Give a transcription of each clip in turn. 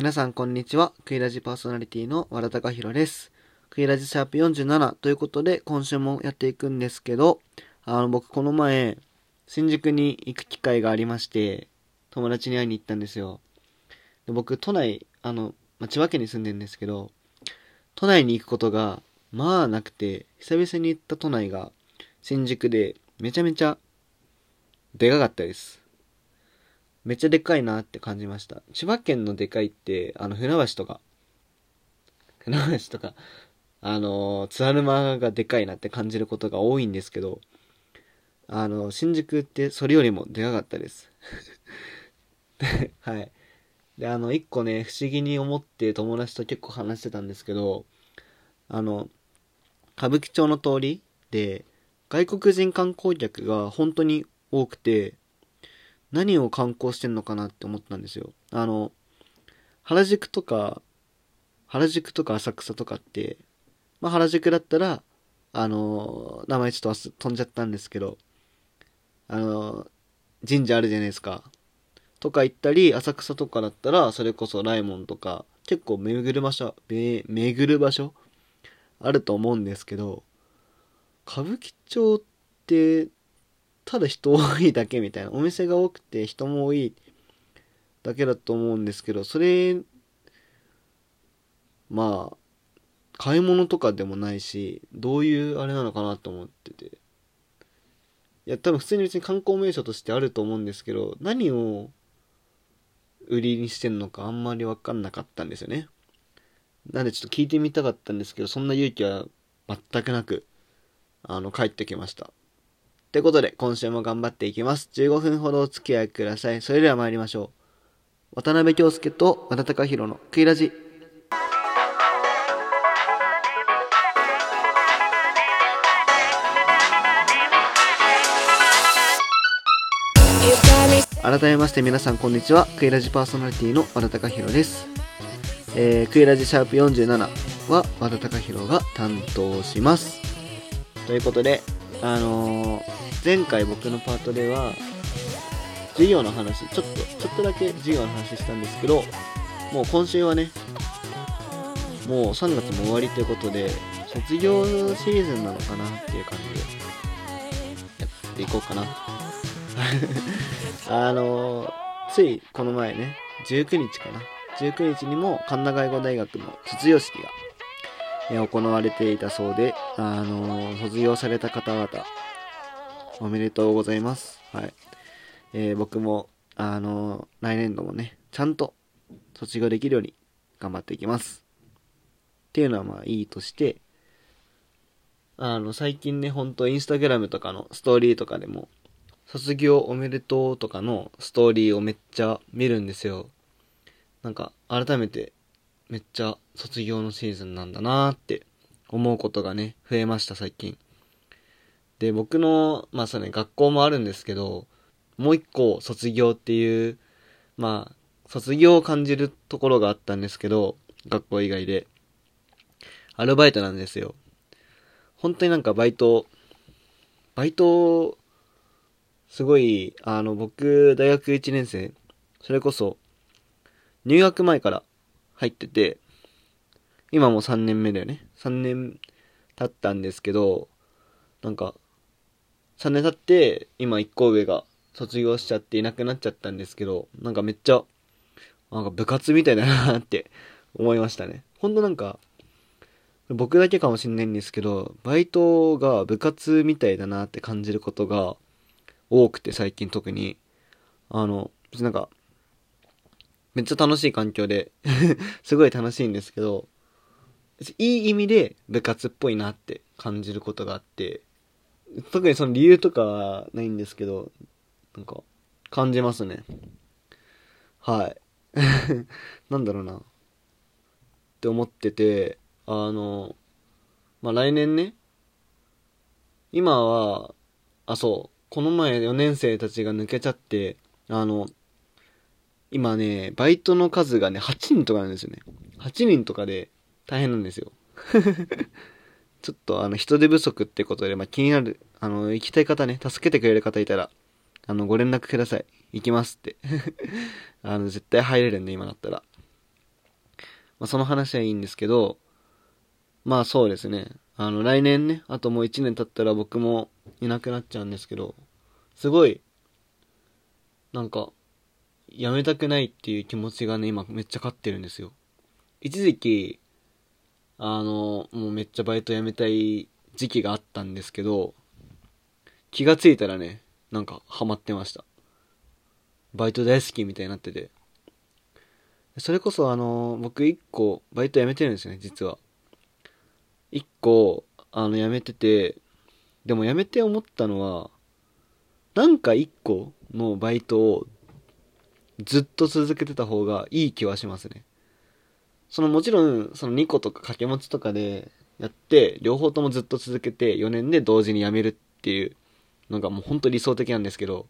皆さんこんにちは。クイラジパーソナリティの和田隆弘です。クイラジシャープ47ということで今週もやっていくんですけど、あの僕この前、新宿に行く機会がありまして、友達に会いに行ったんですよ。で僕都内、あの、まあ、千葉県に住んでるんですけど、都内に行くことがまあなくて、久々に行った都内が新宿でめちゃめちゃでかかったです。めっちゃでかいなって感じました。千葉県のでかいって、あの、船橋とか、船橋とか、あの、津軽沼がでかいなって感じることが多いんですけど、あの、新宿ってそれよりもでかかったです。はい。で、あの、一個ね、不思議に思って友達と結構話してたんですけど、あの、歌舞伎町の通りで、外国人観光客が本当に多くて、何を観光してんのかなって思ったんですよ。あの、原宿とか、原宿とか浅草とかって、まあ原宿だったら、あの、名前ちょっと飛んじゃったんですけど、あの、神社あるじゃないですか。とか行ったり、浅草とかだったら、それこそライモンとか、結構巡る場所、め巡る場所あると思うんですけど、歌舞伎町って、ただ人多いだけみたいな。お店が多くて人も多いだけだと思うんですけど、それ、まあ、買い物とかでもないし、どういうあれなのかなと思ってて。いや、多分普通に別に観光名所としてあると思うんですけど、何を売りにしてんのかあんまりわかんなかったんですよね。なんでちょっと聞いてみたかったんですけど、そんな勇気は全くなく、あの、帰ってきました。ってことで、今週も頑張っていきます。15分ほどお付き合いください。それでは参りましょう。渡辺京介と和田隆弘のクイラジ。改めまして皆さんこんにちは。クイラジパーソナリティの和田隆弘です。えー、クイラジシャープ47は和田隆弘が担当します。ということで、あのー前回僕のパートでは、授業の話、ちょっと、ちょっとだけ授業の話したんですけど、もう今週はね、もう3月も終わりということで、卒業シーズンなのかなっていう感じで、やっていこうかな。あのーついこの前ね、19日かな。19日にも神田外語大学の卒業式が、行われていたそうで、あの卒業された方々、おめでとうございます。はい。えー僕も、あの来年度もね、ちゃんと卒業できるように頑張っていきます。っていうのはまあいいとして、あの、最近ね、ほんとインスタグラムとかのストーリーとかでも、卒業おめでとうとかのストーリーをめっちゃ見るんですよ。なんか、改めて、めっちゃ卒業のシーズンなんだなーって思うことがね、増えました、最近。で、僕の、まあそうね、学校もあるんですけど、もう一個卒業っていう、まあ、卒業を感じるところがあったんですけど、学校以外で。アルバイトなんですよ。本当になんかバイト、バイト、すごい、あの、僕、大学1年生、それこそ、入学前から入ってて、今もう3年目だよね。3年経ったんですけど、なんか、3年経って、今1個上が卒業しちゃっていなくなっちゃったんですけど、なんかめっちゃ、なんか部活みたいだなって 思いましたね。ほんとなんか、僕だけかもしんないんですけど、バイトが部活みたいだなって感じることが多くて最近特に。あの、別になんか、めっちゃ楽しい環境で、すごい楽しいんですけど、いい意味で部活っぽいなって感じることがあって、特にその理由とかはないんですけど、なんか、感じますね。はい。なんだろうな。って思ってて、あの、まあ、来年ね、今は、あ、そう、この前4年生たちが抜けちゃって、あの、今ね、バイトの数がね、8人とかなんですよね。8人とかで大変なんですよ。ちょっとあの、人手不足ってことで、まあ、気になる、あの、行きたい方ね、助けてくれる方いたら、あの、ご連絡ください。行きますって。あの、絶対入れるんで、今だったら。まあ、その話はいいんですけど、まあそうですね。あの、来年ね、あともう1年経ったら僕もいなくなっちゃうんですけど、すごい、なんか、やめたくないっていう気持ちがね、今めっちゃ勝ってるんですよ。一時期、あの、もうめっちゃバイト辞めたい時期があったんですけど、気がついたらね、なんかハマってました。バイト大好きみたいになってて。それこそあの、僕一個バイト辞めてるんですよね、実は。一個、あの、辞めてて、でも辞めて思ったのは、なんか一個のバイトをずっと続けてた方がいい気はしますね。そのもちろん、その2個とか掛け持ちとかでやって、両方ともずっと続けて4年で同時に辞めるっていうのがもう本当理想的なんですけど、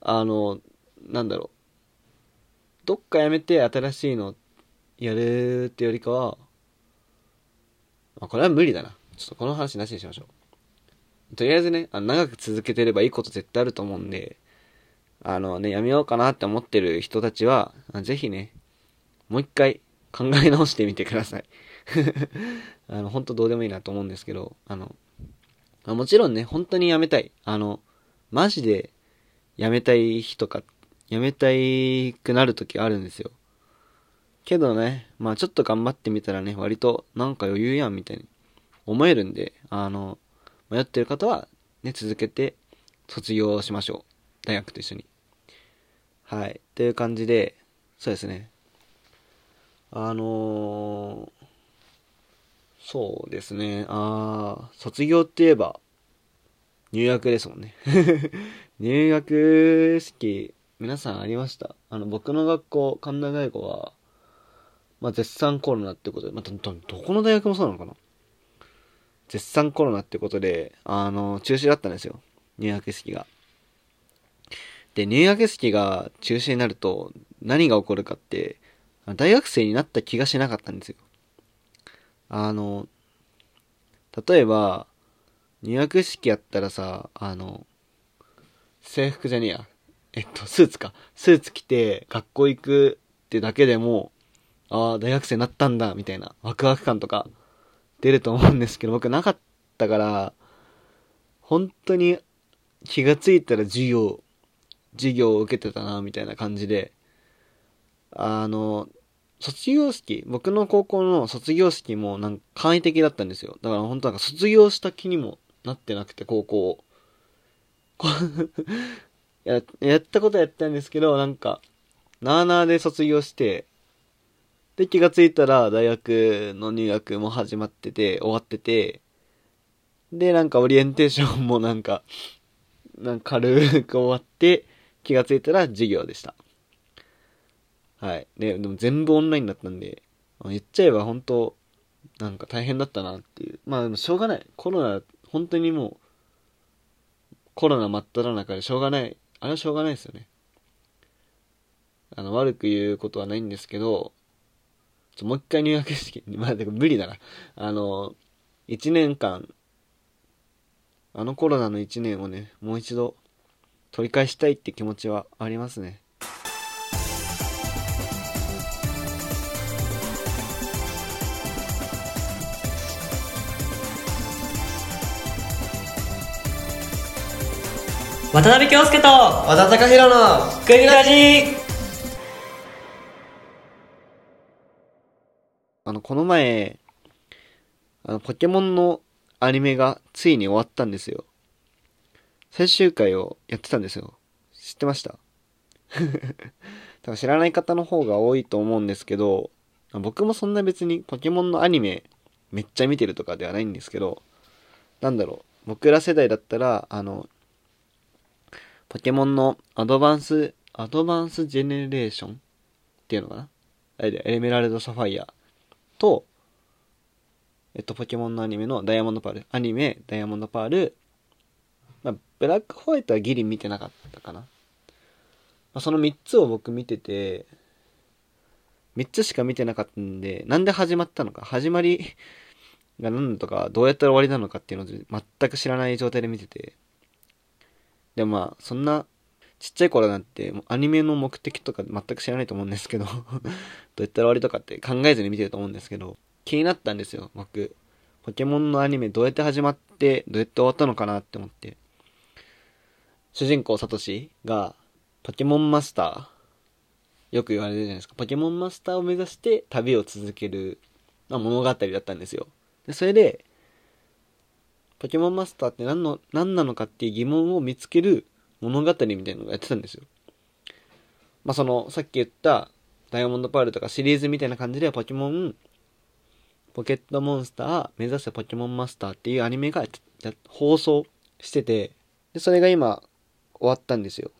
あの、なんだろう。どっか辞めて新しいのやるってよりかは、あ、これは無理だな。ちょっとこの話なしにしましょう。とりあえずね、あ長く続けてればいいこと絶対あると思うんで、あのね、やめようかなって思ってる人たちは、ぜひね、もう一回考え直してみてください。あの、本当どうでもいいなと思うんですけど、あの、もちろんね、本当にやめたい。あの、マジでやめたい日とか、やめたいくなる時あるんですよ。けどね、まあちょっと頑張ってみたらね、割となんか余裕やんみたいに思えるんで、あの、迷ってる方はね、続けて卒業しましょう。大学と一緒に。はい。という感じで、そうですね。あのー、そうですね。あ卒業って言えば、入学ですもんね。入学式、皆さんありました？あの、僕の学校、神田外語は、まあ、絶賛コロナってことで、まあ、ど、どこの大学もそうなのかな？絶賛コロナってことで、あの、中止だったんですよ。入学式が。で、入学式が中止になると、何が起こるかって、大学生になった気がしなかったんですよ。あの、例えば、入学式やったらさ、あの、制服じゃねえや。えっと、スーツか。スーツ着て学校行くってだけでも、ああ、大学生になったんだ、みたいな、ワクワク感とか、出ると思うんですけど、僕なかったから、本当に気がついたら授業、授業を受けてたな、みたいな感じで、あの、卒業式、僕の高校の卒業式もなんか簡易的だったんですよ。だから本当なんか卒業した気にもなってなくて、高校。や、やったことやったんですけど、なんか、なーなーで卒業して、で、気がついたら大学の入学も始まってて、終わってて、で、なんかオリエンテーションもなんか、なんか軽く終わって、気がついたら授業でした。はい。で、でも全部オンラインだったんで、言っちゃえば本当なんか大変だったなっていう。まあでもしょうがない。コロナ、本当にもう、コロナ真っ只中でしょうがない。あれはしょうがないですよね。あの、悪く言うことはないんですけど、ちょもう一回入学式、まあ、でも無理だな。あの、一年間、あのコロナの一年をね、もう一度取り返したいって気持ちはありますね。渡辺京介と和田貴弘のグミラジあの、この前、あの、ポケモンのアニメがついに終わったんですよ。最終回をやってたんですよ。知ってました？多分知らない方の方が多いと思うんですけど、僕もそんな別にポケモンのアニメめっちゃ見てるとかではないんですけど、なんだろう、僕ら世代だったら、あの、ポケモンのアドバンス、アドバンスジェネレーションっていうのかな？エメラルドサファイアと、えっと、ポケモンのアニメのダイヤモンドパール。アニメ、ダイヤモンドパール。まあ、ブラックホワイトはギリ見てなかったかな。まあ、その3つを僕見てて、3つしか見てなかったんで、なんで始まったのか、始まりが何だとか、どうやったら終わりなのかっていうのを全く知らない状態で見てて。でもまあ、そんなちっちゃい頃なんてアニメの目的とか全く知らないと思うんですけど どうやったら終わりとかって考えずに見てると思うんですけど気になったんですよ僕ポケモンのアニメどうやって始まってどうやって終わったのかなって思って主人公サトシがポケモンマスターよく言われるじゃないですかポケモンマスターを目指して旅を続ける、まあ、物語だったんですよでそれでポケモンマスターって何の何なのかっていう疑問を見つける物語みたいなのをやってたんですよ。まあその、さっき言ったダイヤモンドパールとかシリーズみたいな感じでポケモン、ポケットモンスター目指せポケモンマスターっていうアニメが放送してて、で、それが今終わったんですよ。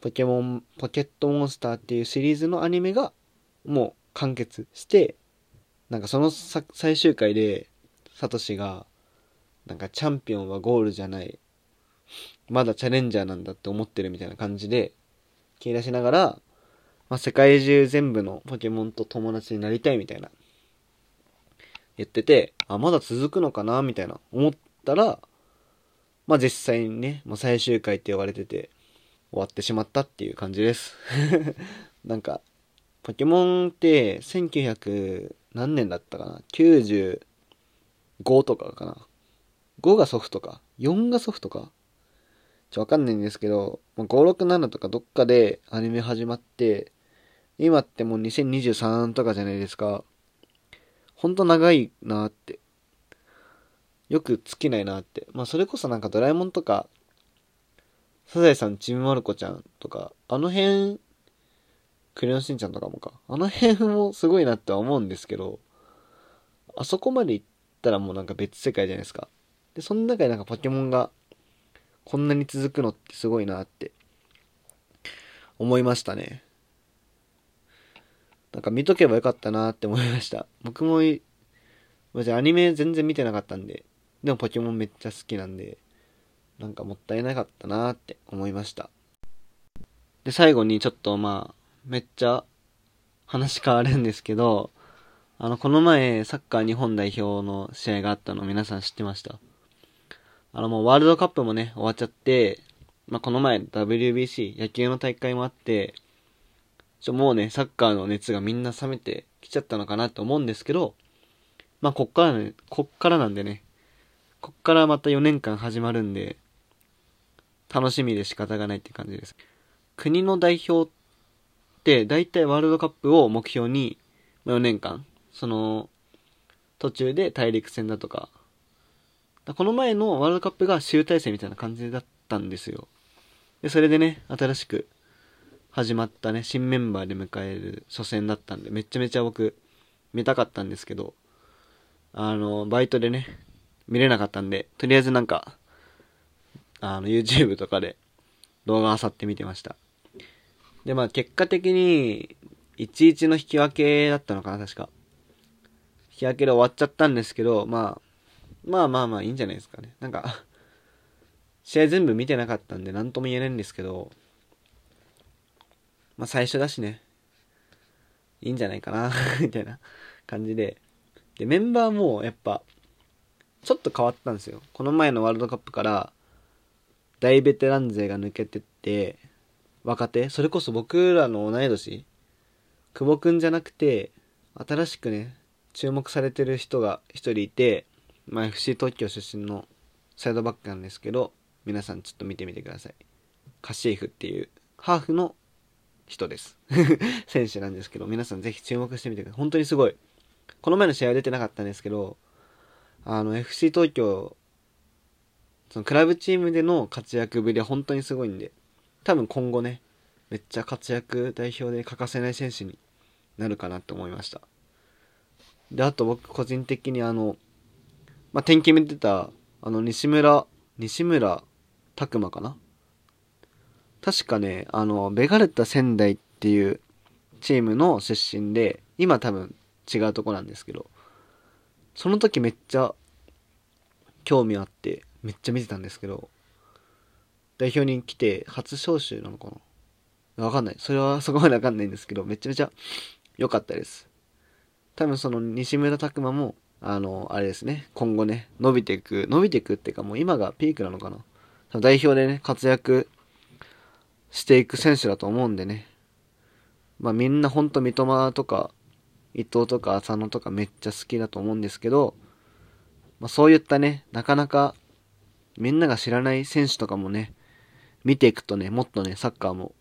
ポケモン、ポケットモンスターっていうシリーズのアニメがもう完結して、なんかその最終回で、サトシが、なんかチャンピオンはゴールじゃない。まだチャレンジャーなんだって思ってるみたいな感じで、切り出しながら、まあ、世界中全部のポケモンと友達になりたいみたいな、言ってて、あ、まだ続くのかなみたいな思ったら、まあ、実際にね、もう最終回って言われてて、終わってしまったっていう感じです。なんか、ポケモンって1900何年だったかな ?95 とかかな ?5 がソフトか ?4 がソフトか？ちょ、わかんないんですけど、5、6、7とかどっかでアニメ始まって、今ってもう2023とかじゃないですか。ほんと長いなって。よく尽きないなって。まあそれこそなんかドラえもんとか、サザエさんちびまる子ちゃんとか、あの辺、クレヨンしんちゃんとかもか。あの辺もすごいなっては思うんですけど、あそこまで行ったらもうなんか別世界じゃないですか。で、その中でなんかポケモンがこんなに続くのってすごいなって思いましたね。なんか見とけばよかったなって思いました。僕も、じアニメ全然見てなかったんで、でもポケモンめっちゃ好きなんで、なんかもったいなかったなって思いました。で、最後にちょっとまあ、めっちゃ話変わるんですけど、あの、この前、サッカー日本代表の試合があったの皆さん知ってました？あのもうワールドカップもね、終わっちゃって、まあ、この前 WBC 野球の大会もあって、ちょ、もうね、サッカーの熱がみんな冷めてきちゃったのかなって思うんですけど、まあ、こっからね、こっからなんでね、こっからまた4年間始まるんで、楽しみで仕方がないって感じです。国の代表って、大体ワールドカップを目標に、4年間、その、途中で大陸戦だとか、この前のワールドカップが集大成みたいな感じだったんですよ。で、それでね、新しく始まったね、新メンバーで迎える初戦だったんで、めちゃめちゃ僕、見たかったんですけど、あの、バイトでね、見れなかったんで、とりあえずなんか、あの、YouTube とかで動画漁って見てました。で、まあ結果的に、1-1の引き分けだったのかな、確か。引き分けで終わっちゃったんですけど、まあ、まあまあまあいいんじゃないですかね。なんか試合全部見てなかったんで何とも言えないんですけど、まあ最初だしね、いいんじゃないかな みたいな感じで。で、メンバーもやっぱ、ちょっと変わったんですよ。この前のワールドカップから、大ベテラン勢が抜けてって、若手、それこそ僕らの同い年、久保くんじゃなくて、新しくね、注目されてる人が一人いて、まあ、FC 東京出身のサイドバックなんですけど、皆さんちょっと見てみてください。カシーフっていうハーフの人です。選手なんですけど、皆さんぜひ注目してみてください。本当にすごい。この前の試合は出てなかったんですけど、あの、FC 東京、そのクラブチームでの活躍ぶりは本当にすごいんで、多分今後ね、めっちゃ活躍代表で欠かせない選手になるかなと思いました。で、あと僕個人的にあの、まあ、天気見てた、あの、西村、西村拓馬かな？確かね、あの、ベガルタ仙台っていうチームの出身で、今多分違うとこなんですけど、その時めっちゃ興味あって、めっちゃ見てたんですけど、代表に来て初招集なのかな？わかんない。それは そこまでわかんないんですけど、めちゃめちゃ良かったです。多分その西村拓馬もあの、あれですね、今後ね、伸びていく、伸びていくっていうかもう今がピークなのかな？代表でね、活躍していく選手だと思うんでね。まあみんなほんと三笘とか、伊藤とか浅野とかめっちゃ好きだと思うんですけど、まあそういったね、なかなかみんなが知らない選手とかもね、見ていくとね、もっとね、サッカーも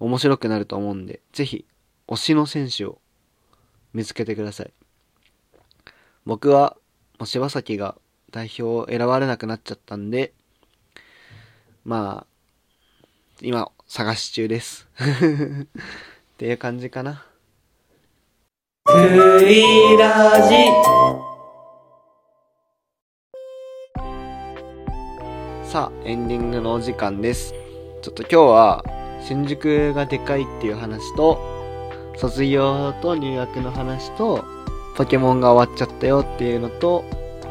面白くなると思うんで、ぜひ、推しの選手を見つけてください。僕は、もう柴崎が代表を選ばれなくなっちゃったんで、まあ、今、探し中です。っていう感じかな。クイラジさあ、エンディングのお時間です。ちょっと今日は、新宿がでかいっていう話と、卒業と入学の話と、ポケモンが終わっちゃったよっていうのと、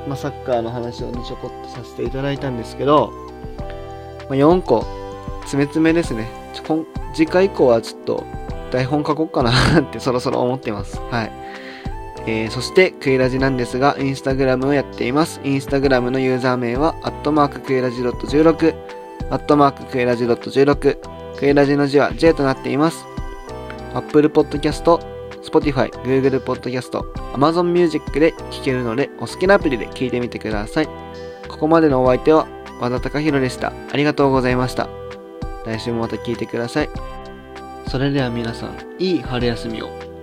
まあ、サッカーの話をね、ちょこっとさせていただいたんですけど、まあ、4個、詰め詰めですね。次回以降はちょっと、台本書こうかなってそろそろ思ってます。はい。えー、そして、クイラジなんですが、インスタグラムをやっています。インスタグラムのユーザー名は、アットマーククイラジ .16、アットマーククイラジ .16、クイラジの字は J となっています。Apple Podcast、Spotify、Google Podcast、Amazon Music で聴けるので、お好きなアプリで聴いてみてください。ここまでのお相手は、和田隆弘でした。ありがとうございました。来週もまた聴いてください。それでは皆さん、いい春休みを。